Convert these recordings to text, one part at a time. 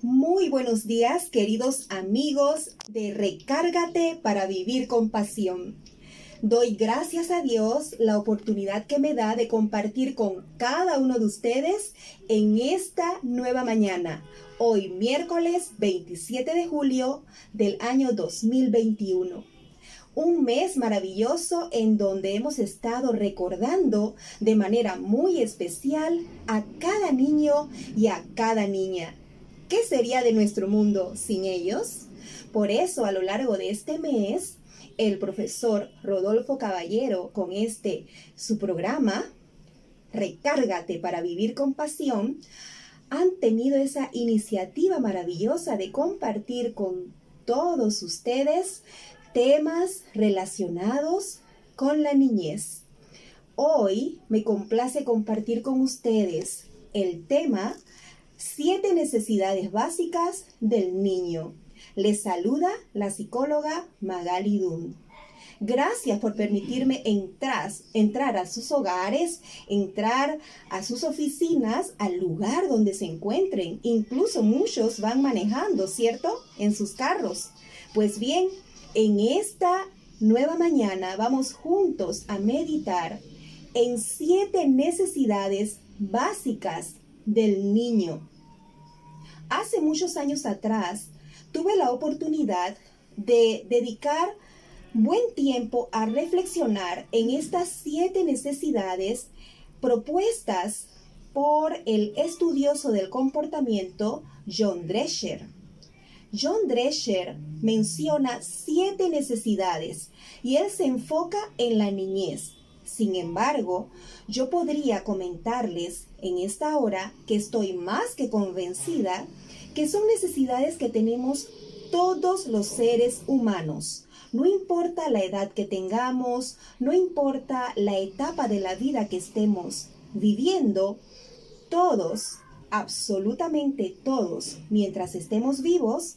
Muy buenos días, queridos amigos de Recárgate para vivir con pasión. Doy gracias a Dios la oportunidad que me da de compartir con cada uno de ustedes en esta nueva mañana, hoy miércoles 27 de julio del año 2021 un mes maravilloso en donde hemos estado recordando de manera muy especial a cada niño y a cada niña. ¿Qué sería de nuestro mundo sin ellos? Por eso a lo largo de este mes, el profesor Rodolfo Caballero con este su programa, Recárgate para vivir con pasión, han tenido esa iniciativa maravillosa de compartir con todos ustedes temas relacionados con la niñez. Hoy me complace compartir con ustedes el tema Siete necesidades básicas del niño. Les saluda la psicóloga Magali Dunn. Gracias por permitirme entrar a sus hogares, entrar a sus oficinas, al lugar donde se encuentren. Incluso muchos van manejando, ¿cierto? En sus carros. Pues bien, en esta nueva mañana vamos juntos a meditar en siete necesidades básicas del niño. Hace muchos años atrás tuve la oportunidad de dedicar buen tiempo a reflexionar en estas siete necesidades propuestas por el estudioso del comportamiento John Drescher. John Drescher menciona siete necesidades y él se enfoca en la niñez. Sin embargo, yo podría comentarles en esta hora que estoy más que convencida que son necesidades que tenemos todos los seres humanos. No importa la edad que tengamos, no importa la etapa de la vida que estemos viviendo, todos absolutamente todos, mientras estemos vivos,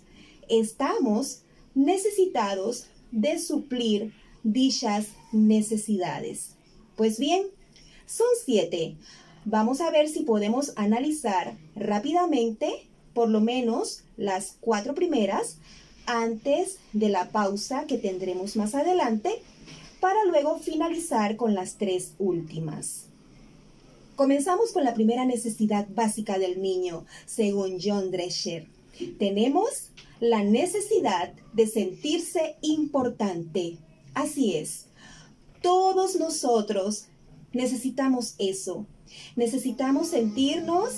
estamos necesitados de suplir dichas necesidades. Pues bien, son siete. Vamos a ver si podemos analizar rápidamente por lo menos las cuatro primeras antes de la pausa que tendremos más adelante para luego finalizar con las tres últimas. Comenzamos con la primera necesidad básica del niño, según John Drescher. Tenemos la necesidad de sentirse importante. Así es, todos nosotros necesitamos eso. Necesitamos sentirnos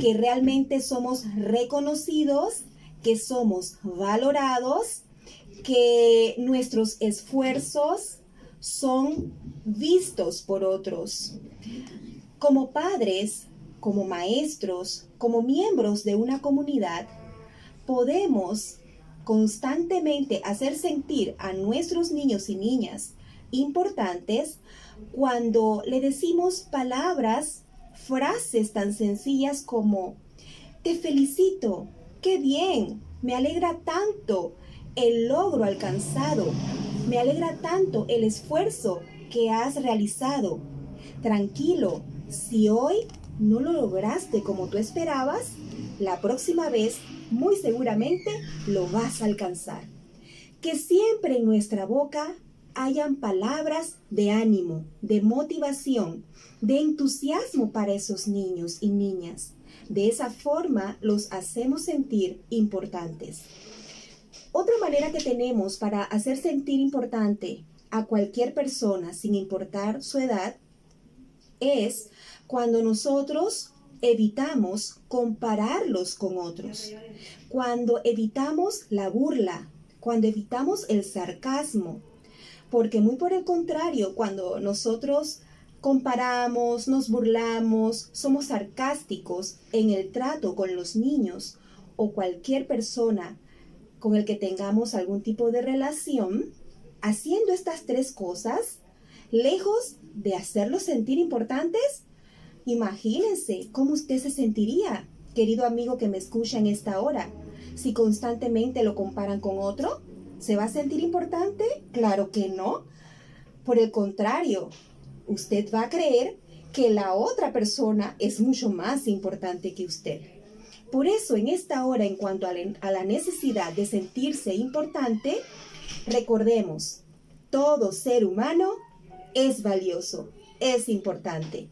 que realmente somos reconocidos, que somos valorados, que nuestros esfuerzos son vistos por otros. Como padres, como maestros, como miembros de una comunidad, podemos constantemente hacer sentir a nuestros niños y niñas importantes cuando le decimos palabras, frases tan sencillas como, te felicito, qué bien, me alegra tanto el logro alcanzado, me alegra tanto el esfuerzo que has realizado. Tranquilo, si hoy no lo lograste como tú esperabas, la próxima vez muy seguramente lo vas a alcanzar. Que siempre en nuestra boca hayan palabras de ánimo, de motivación, de entusiasmo para esos niños y niñas. De esa forma los hacemos sentir importantes. Otra manera que tenemos para hacer sentir importante a cualquier persona, sin importar su edad, es cuando nosotros evitamos compararlos con otros, cuando evitamos la burla, cuando evitamos el sarcasmo, porque muy por el contrario, cuando nosotros comparamos, nos burlamos, somos sarcásticos en el trato con los niños o cualquier persona con el que tengamos algún tipo de relación, haciendo estas tres cosas, lejos de hacerlos sentir importantes, imagínense cómo usted se sentiría, querido amigo que me escucha en esta hora, si constantemente lo comparan con otro. ¿Se va a sentir importante? Claro que no. Por el contrario, usted va a creer que la otra persona es mucho más importante que usted. Por eso, en esta hora, en cuanto a la necesidad de sentirse importante, recordemos, todo ser humano es valioso, es importante.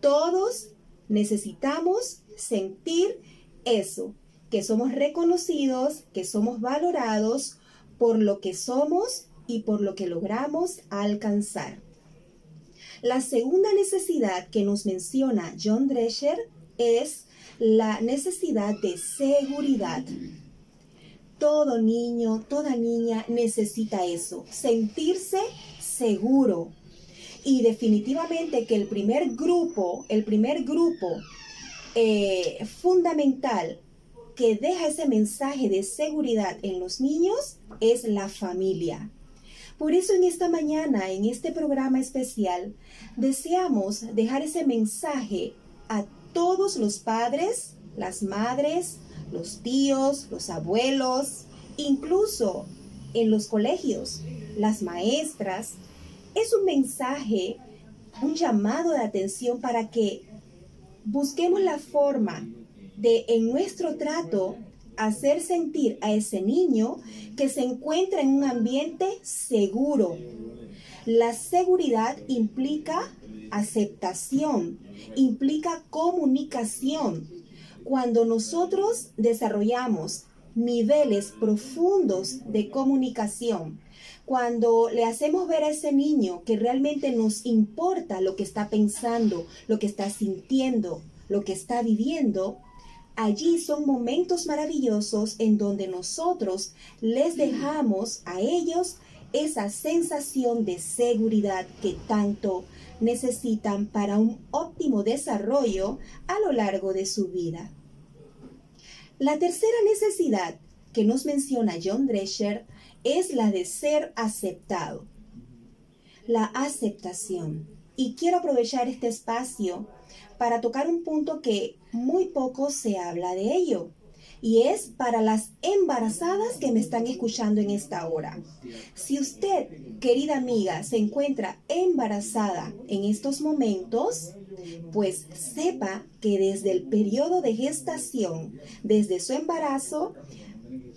Todos necesitamos sentir eso, que somos reconocidos, que somos valorados por lo que somos y por lo que logramos alcanzar. La segunda necesidad que nos menciona John Drescher es la necesidad de seguridad. Todo niño, toda niña necesita eso, sentirse seguro. Y definitivamente que el primer grupo, el primer grupo eh, fundamental que deja ese mensaje de seguridad en los niños es la familia. Por eso en esta mañana, en este programa especial, deseamos dejar ese mensaje a todos los padres, las madres, los tíos, los abuelos, incluso en los colegios, las maestras. Es un mensaje, un llamado de atención para que busquemos la forma de en nuestro trato hacer sentir a ese niño que se encuentra en un ambiente seguro. La seguridad implica aceptación, implica comunicación. Cuando nosotros desarrollamos niveles profundos de comunicación, cuando le hacemos ver a ese niño que realmente nos importa lo que está pensando, lo que está sintiendo, lo que está viviendo, allí son momentos maravillosos en donde nosotros les dejamos a ellos esa sensación de seguridad que tanto necesitan para un óptimo desarrollo a lo largo de su vida. La tercera necesidad que nos menciona John Drescher es la de ser aceptado. La aceptación. Y quiero aprovechar este espacio para tocar un punto que muy poco se habla de ello. Y es para las embarazadas que me están escuchando en esta hora. Si usted, querida amiga, se encuentra embarazada en estos momentos, pues sepa que desde el periodo de gestación, desde su embarazo,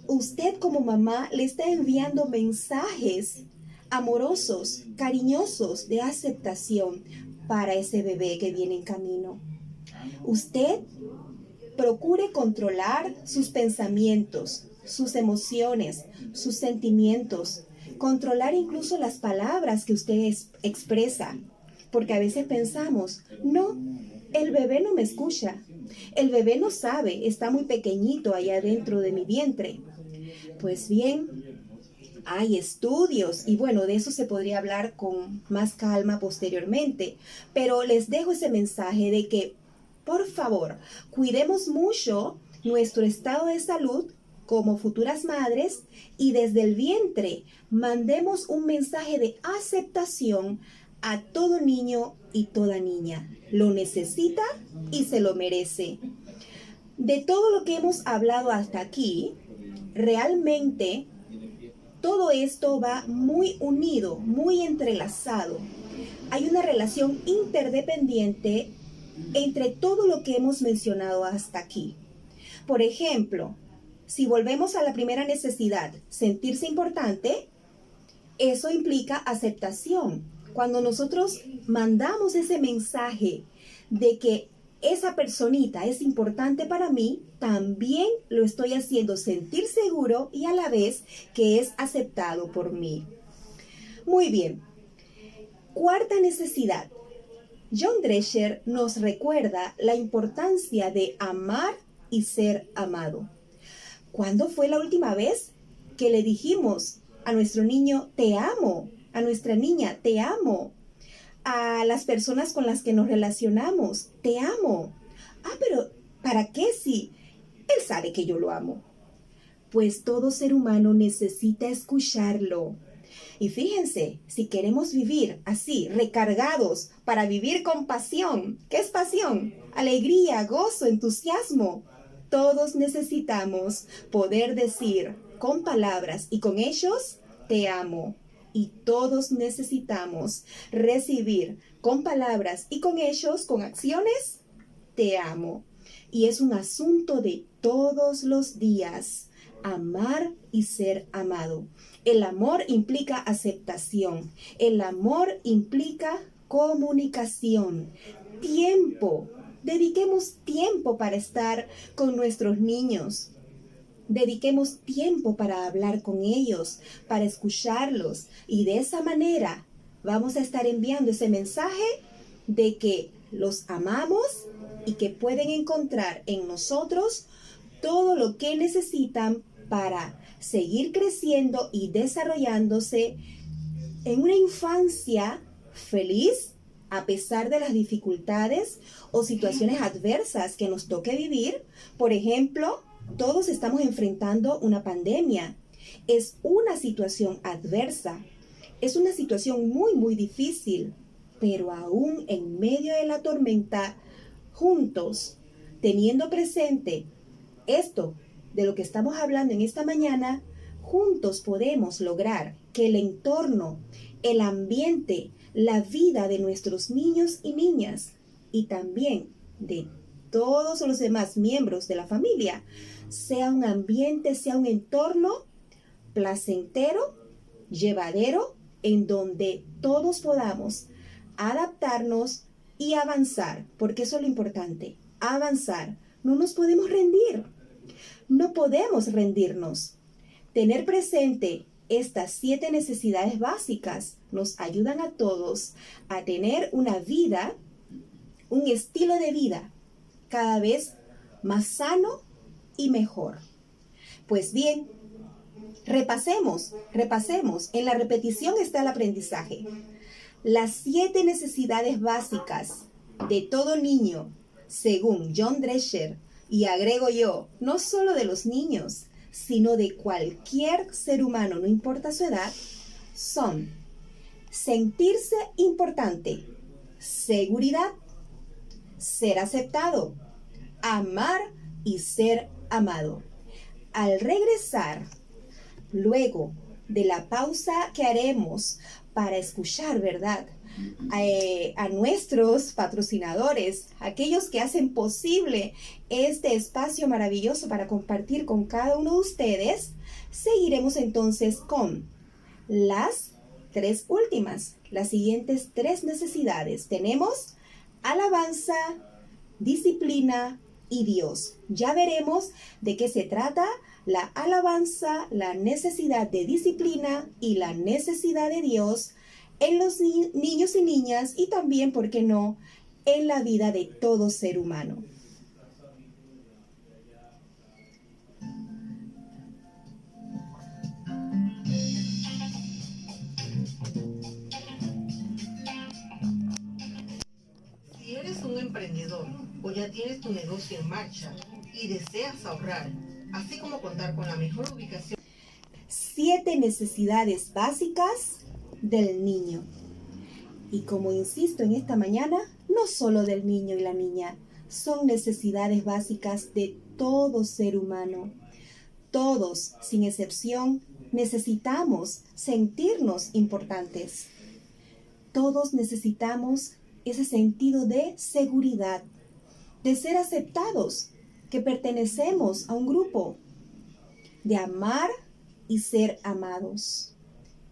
usted como mamá le está enviando mensajes amorosos, cariñosos, de aceptación para ese bebé que viene en camino. Usted procure controlar sus pensamientos, sus emociones, sus sentimientos, controlar incluso las palabras que usted expresa, porque a veces pensamos, no, el bebé no me escucha, el bebé no sabe, está muy pequeñito allá dentro de mi vientre. Pues bien, hay estudios y bueno, de eso se podría hablar con más calma posteriormente, pero les dejo ese mensaje de que, por favor, cuidemos mucho nuestro estado de salud como futuras madres y desde el vientre mandemos un mensaje de aceptación a todo niño y toda niña. Lo necesita y se lo merece. De todo lo que hemos hablado hasta aquí, realmente todo esto va muy unido, muy entrelazado. Hay una relación interdependiente entre todo lo que hemos mencionado hasta aquí. Por ejemplo, si volvemos a la primera necesidad, sentirse importante, eso implica aceptación. Cuando nosotros mandamos ese mensaje de que esa personita es importante para mí, también lo estoy haciendo sentir seguro y a la vez que es aceptado por mí. Muy bien. Cuarta necesidad. John Drescher nos recuerda la importancia de amar y ser amado. ¿Cuándo fue la última vez que le dijimos a nuestro niño, te amo? A nuestra niña, te amo a las personas con las que nos relacionamos. Te amo. Ah, pero ¿para qué si él sabe que yo lo amo? Pues todo ser humano necesita escucharlo. Y fíjense, si queremos vivir así, recargados, para vivir con pasión, ¿qué es pasión? Alegría, gozo, entusiasmo. Todos necesitamos poder decir con palabras y con ellos, te amo, y todos necesitamos recibir con palabras y con hechos, con acciones, te amo. Y es un asunto de todos los días, amar y ser amado. El amor implica aceptación, el amor implica comunicación, tiempo. Dediquemos tiempo para estar con nuestros niños, Dediquemos tiempo para hablar con ellos, para escucharlos y de esa manera vamos a estar enviando ese mensaje de que los amamos y que pueden encontrar en nosotros todo lo que necesitan para seguir creciendo y desarrollándose en una infancia feliz a pesar de las dificultades o situaciones adversas que nos toque vivir. Por ejemplo, todos estamos enfrentando una pandemia. Es una situación adversa. Es una situación muy, muy difícil. Pero aún en medio de la tormenta, juntos, teniendo presente esto de lo que estamos hablando en esta mañana, juntos podemos lograr que el entorno, el ambiente, la vida de nuestros niños y niñas y también de todos los demás miembros de la familia sea un ambiente, sea un entorno placentero, llevadero, en donde todos podamos adaptarnos y avanzar, porque eso es lo importante, avanzar. No nos podemos rendir, no podemos rendirnos. Tener presente estas siete necesidades básicas nos ayudan a todos a tener una vida, un estilo de vida cada vez más sano y mejor. Pues bien, repasemos, repasemos. En la repetición está el aprendizaje. Las siete necesidades básicas de todo niño, según John Drescher, y agrego yo, no solo de los niños, sino de cualquier ser humano, no importa su edad, son sentirse importante, seguridad, ser aceptado, amar y ser amado. Al regresar, luego de la pausa que haremos para escuchar, ¿verdad? Eh, a, nuestros patrocinadores, aquellos que hacen posible este espacio maravilloso para compartir con cada uno de ustedes, seguiremos entonces con las tres últimas, las siguientes tres necesidades. Tenemos alabanza, disciplina y Dios. Ya veremos de qué se trata la alabanza, la necesidad de disciplina y la necesidad de Dios en los niños y niñas y también, ¿por qué no?, en la vida de todo ser humano. Tienes tu negocio en marcha y deseas ahorrar, así como contar con la mejor ubicación. Siete necesidades básicas del niño. Y como insisto en esta mañana, no solo del niño y la niña, son necesidades básicas de todo ser humano. Todos, sin excepción, necesitamos sentirnos importantes. Todos necesitamos ese sentido de seguridad, de ser aceptados, que pertenecemos a un grupo, de amar y ser amados.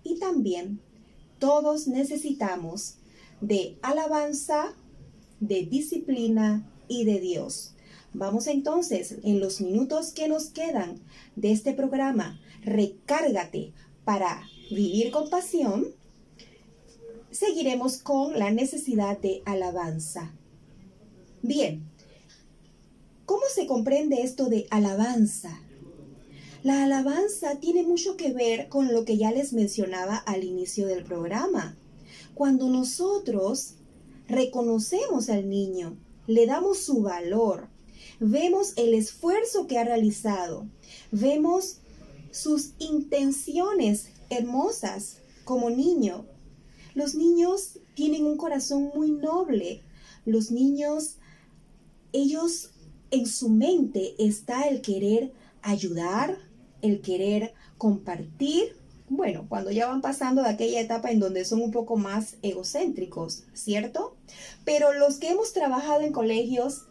Y también todos necesitamos de alabanza, de disciplina y de Dios. Vamos entonces, en los minutos que nos quedan de este programa, recárgate para vivir con pasión. Seguiremos con la necesidad de alabanza. Bien, ¿Cómo se comprende esto de alabanza? La alabanza tiene mucho que ver con lo que ya les mencionaba al inicio del programa. Cuando nosotros reconocemos al niño, le damos su valor, vemos el esfuerzo que ha realizado, vemos sus intenciones hermosas como niño. Los niños tienen un corazón muy noble. Los niños, ellos en su mente está el querer ayudar, el querer compartir, Bueno, cuando ya van pasando de aquella etapa en donde son un poco más egocéntricos, ¿cierto? Pero los que hemos trabajado en colegios,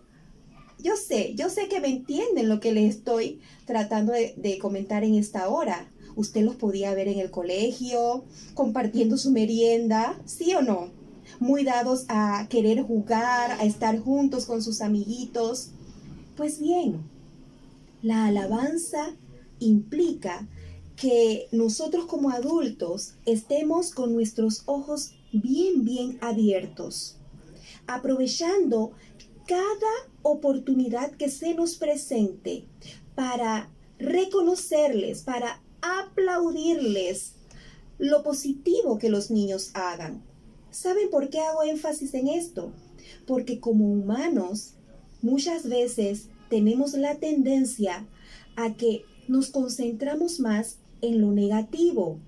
yo sé, yo sé que me entienden lo que les estoy tratando de, de comentar en esta hora. Usted los podía ver en el colegio, compartiendo su merienda, ¿sí o no? Muy dados a querer jugar, a estar juntos con sus amiguitos. Pues bien, la alabanza implica que nosotros como adultos estemos con nuestros ojos bien, bien abiertos, aprovechando cada oportunidad que se nos presente para reconocerles, para aplaudirles lo positivo que los niños hagan. ¿Saben por qué hago énfasis en esto? Porque como humanos muchas veces tenemos la tendencia a que nos concentramos más en lo negativo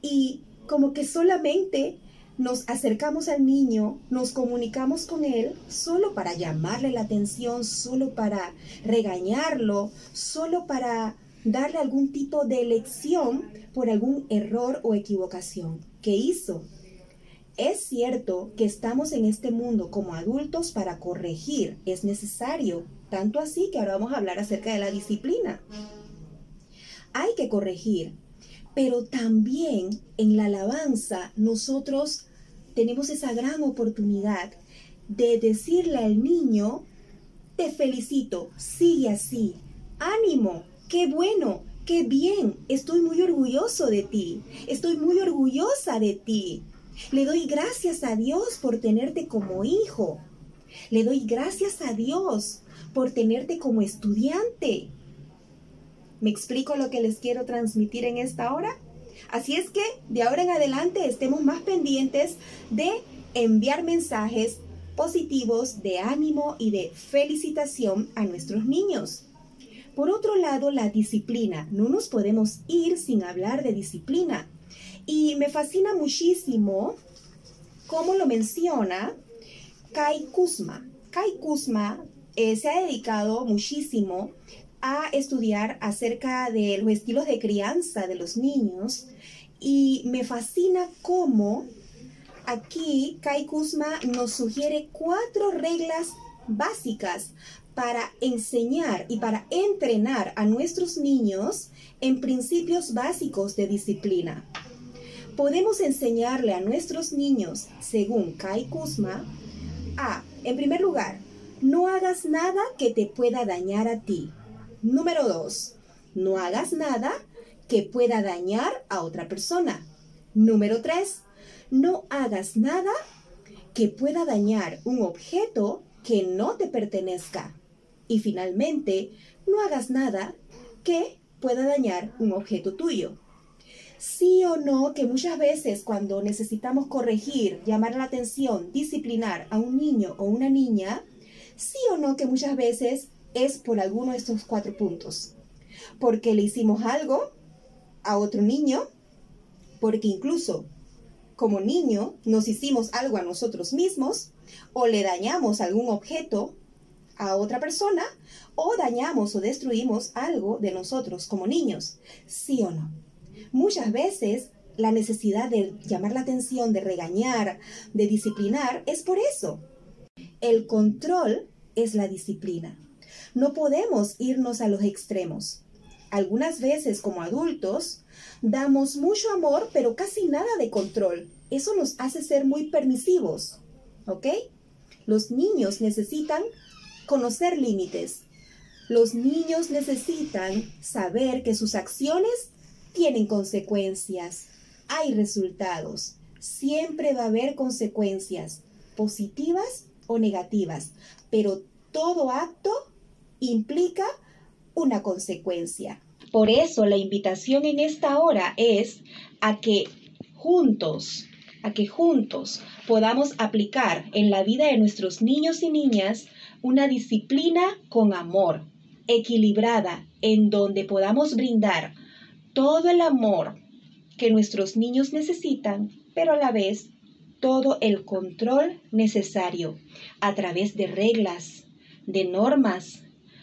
y como que solamente nos acercamos al niño, nos comunicamos con él solo para llamarle la atención, solo para regañarlo, solo para darle algún tipo de lección por algún error o equivocación que hizo. Es cierto que estamos en este mundo como adultos para corregir, es necesario, tanto así que ahora vamos a hablar acerca de la disciplina. Hay que corregir, pero también en la alabanza nosotros tenemos esa gran oportunidad de decirle al niño, te felicito, sigue así, ánimo, qué bueno, qué bien, estoy muy orgulloso de ti, estoy muy orgullosa de ti. Le doy gracias a Dios por tenerte como hijo. Le doy gracias a Dios por tenerte como estudiante. ¿Me explico lo que les quiero transmitir en esta hora? Así es que de ahora en adelante estemos más pendientes de enviar mensajes positivos de ánimo y de felicitación a nuestros niños. Por otro lado, la disciplina. No nos podemos ir sin hablar de disciplina. Y me fascina muchísimo cómo lo menciona Kai Kusma. Kai Kusma eh, se ha dedicado muchísimo a estudiar acerca de los estilos de crianza de los niños y me fascina cómo aquí Kai Kusma nos sugiere cuatro reglas básicas para enseñar y para entrenar a nuestros niños en principios básicos de disciplina. Podemos enseñarle a nuestros niños, según Kai Kusma, a, en primer lugar, no hagas nada que te pueda dañar a ti. Número dos, no hagas nada que pueda dañar a otra persona. Número tres, no hagas nada que pueda dañar un objeto que no te pertenezca. Y finalmente, no hagas nada que pueda dañar un objeto tuyo. Sí o no que muchas veces cuando necesitamos corregir, llamar la atención, disciplinar a un niño o una niña, sí o no que muchas veces es por alguno de estos cuatro puntos. Porque le hicimos algo a otro niño, porque incluso como niño nos hicimos algo a nosotros mismos, o le dañamos algún objeto a otra persona, o dañamos o destruimos algo de nosotros como niños, sí o no. Muchas veces la necesidad de llamar la atención, de regañar, de disciplinar, es por eso. El control es la disciplina. No podemos irnos a los extremos. Algunas veces como adultos damos mucho amor pero casi nada de control. Eso nos hace ser muy permisivos. ¿Ok? Los niños necesitan conocer límites. Los niños necesitan saber que sus acciones tienen consecuencias. Hay resultados. Siempre va a haber consecuencias, positivas o negativas, pero todo acto implica una consecuencia. Por eso la invitación en esta hora es a que juntos, a que juntos podamos aplicar en la vida de nuestros niños y niñas una disciplina con amor, equilibrada, en donde podamos brindar todo el amor que nuestros niños necesitan, pero a la vez todo el control necesario a través de reglas, de normas,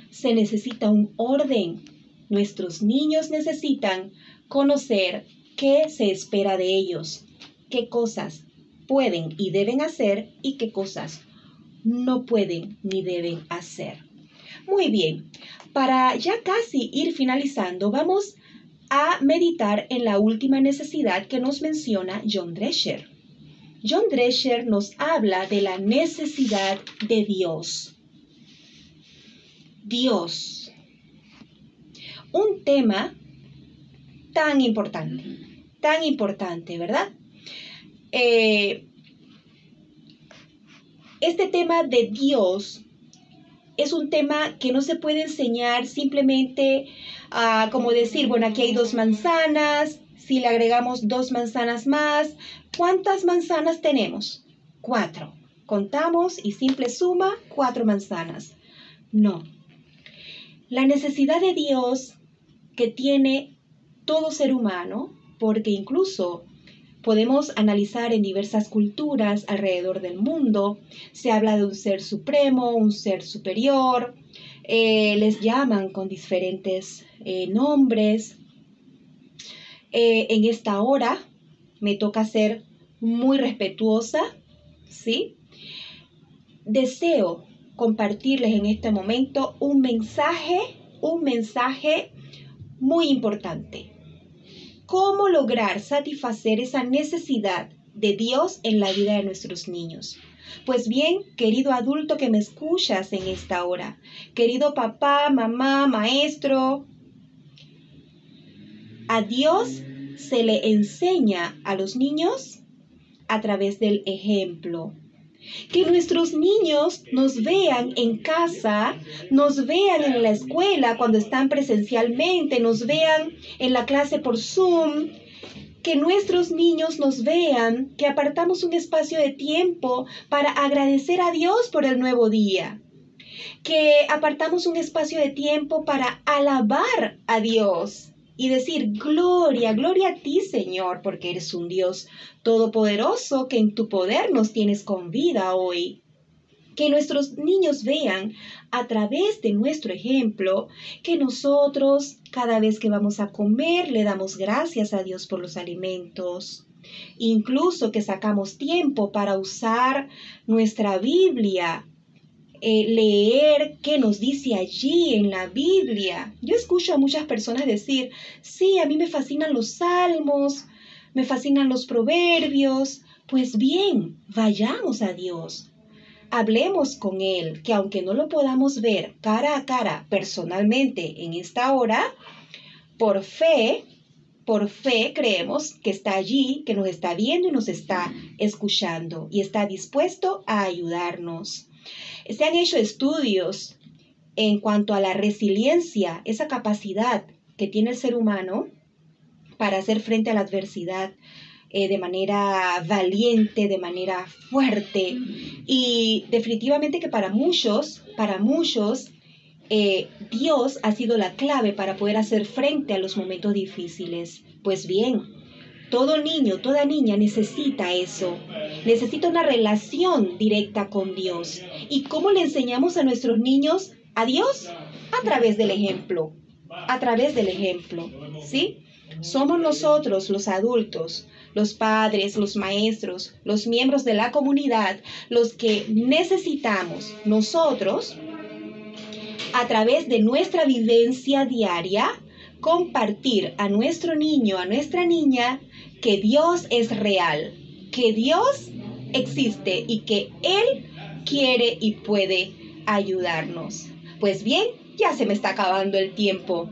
se necesita un orden. Nuestros niños necesitan conocer qué se espera de ellos, qué cosas pueden y deben hacer y qué cosas no pueden ni deben hacer. Muy bien, para ya casi ir finalizando, vamos a meditar en la última necesidad que nos menciona John Drescher. John Drescher nos habla de la necesidad de Dios. Dios. Un tema tan importante, tan importante, ¿verdad? Eh, este tema de Dios es un tema que no se puede enseñar simplemente a como decir, bueno, aquí hay dos manzanas, si le agregamos dos manzanas más, ¿cuántas manzanas tenemos? Cuatro. Contamos y simple suma, cuatro manzanas. No. La necesidad de Dios que tiene todo ser humano, porque incluso podemos analizar en diversas culturas alrededor del mundo. Se habla de un ser supremo, un ser superior, eh, les llaman con diferentes eh, nombres. Eh, en esta hora me toca ser muy respetuosa, ¿sí? Deseo compartirles en este momento un mensaje, un mensaje muy importante cómo lograr satisfacer esa necesidad de Dios en la vida de nuestros niños. Pues bien, querido adulto que me escuchas en esta hora, querido papá, mamá, maestro, a Dios se le enseña a los niños a través del ejemplo. Que nuestros niños nos vean en casa, nos vean en la escuela cuando están presencialmente, nos vean en la clase por Zoom, que nuestros niños nos vean, que apartamos un espacio de tiempo para agradecer a Dios por el nuevo día, que apartamos un espacio de tiempo para alabar a Dios y decir, gloria, gloria a ti, Señor, porque eres un Dios todopoderoso que en tu poder nos tienes con vida hoy. Que nuestros niños vean a través de nuestro ejemplo que nosotros cada vez que vamos a comer le damos gracias a Dios por los alimentos. Incluso que sacamos tiempo para usar nuestra Biblia eh, leer qué nos dice allí en la Biblia. Yo escucho a muchas personas decir, sí, a mí me fascinan los salmos, me fascinan los proverbios. Pues bien, vayamos a Dios. Hablemos con Él, que aunque no lo podamos ver cara a cara personalmente en esta hora, por fe, por fe creemos que está allí, que nos está viendo y nos está escuchando y está dispuesto a ayudarnos. Se han hecho estudios en cuanto a la resiliencia, esa capacidad que tiene el ser humano para hacer frente a la adversidad eh, de manera valiente, de manera fuerte. Y definitivamente que para muchos, para muchos, eh, Dios ha sido la clave para poder hacer frente a los momentos difíciles. Pues bien, todo niño, toda niña necesita eso. Necesita una relación directa con Dios. ¿Y cómo le enseñamos a nuestros niños a Dios? A través del ejemplo. A través del ejemplo. ¿Sí? Somos nosotros los adultos, los padres, los maestros, los miembros de la comunidad, los que necesitamos nosotros, a través de nuestra vivencia diaria, compartir a nuestro niño, a nuestra niña, que Dios es real, que Dios existe y que Él quiere y puede ayudarnos. Pues bien, ya se me está acabando el tiempo.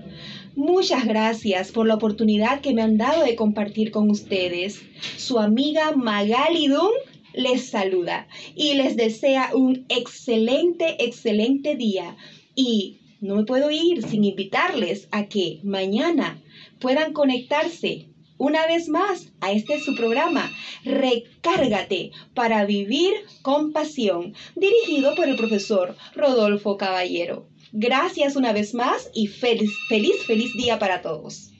Muchas gracias por la oportunidad que me han dado de compartir con ustedes. Su amiga Magali Dung les saluda y les desea un excelente, excelente día. Y no me puedo ir sin invitarles a que mañana puedan conectarse una vez más a este su programa, Recárgate para vivir con pasión, dirigido por el profesor Rodolfo Caballero. Gracias una vez más y feliz, feliz, feliz día para todos.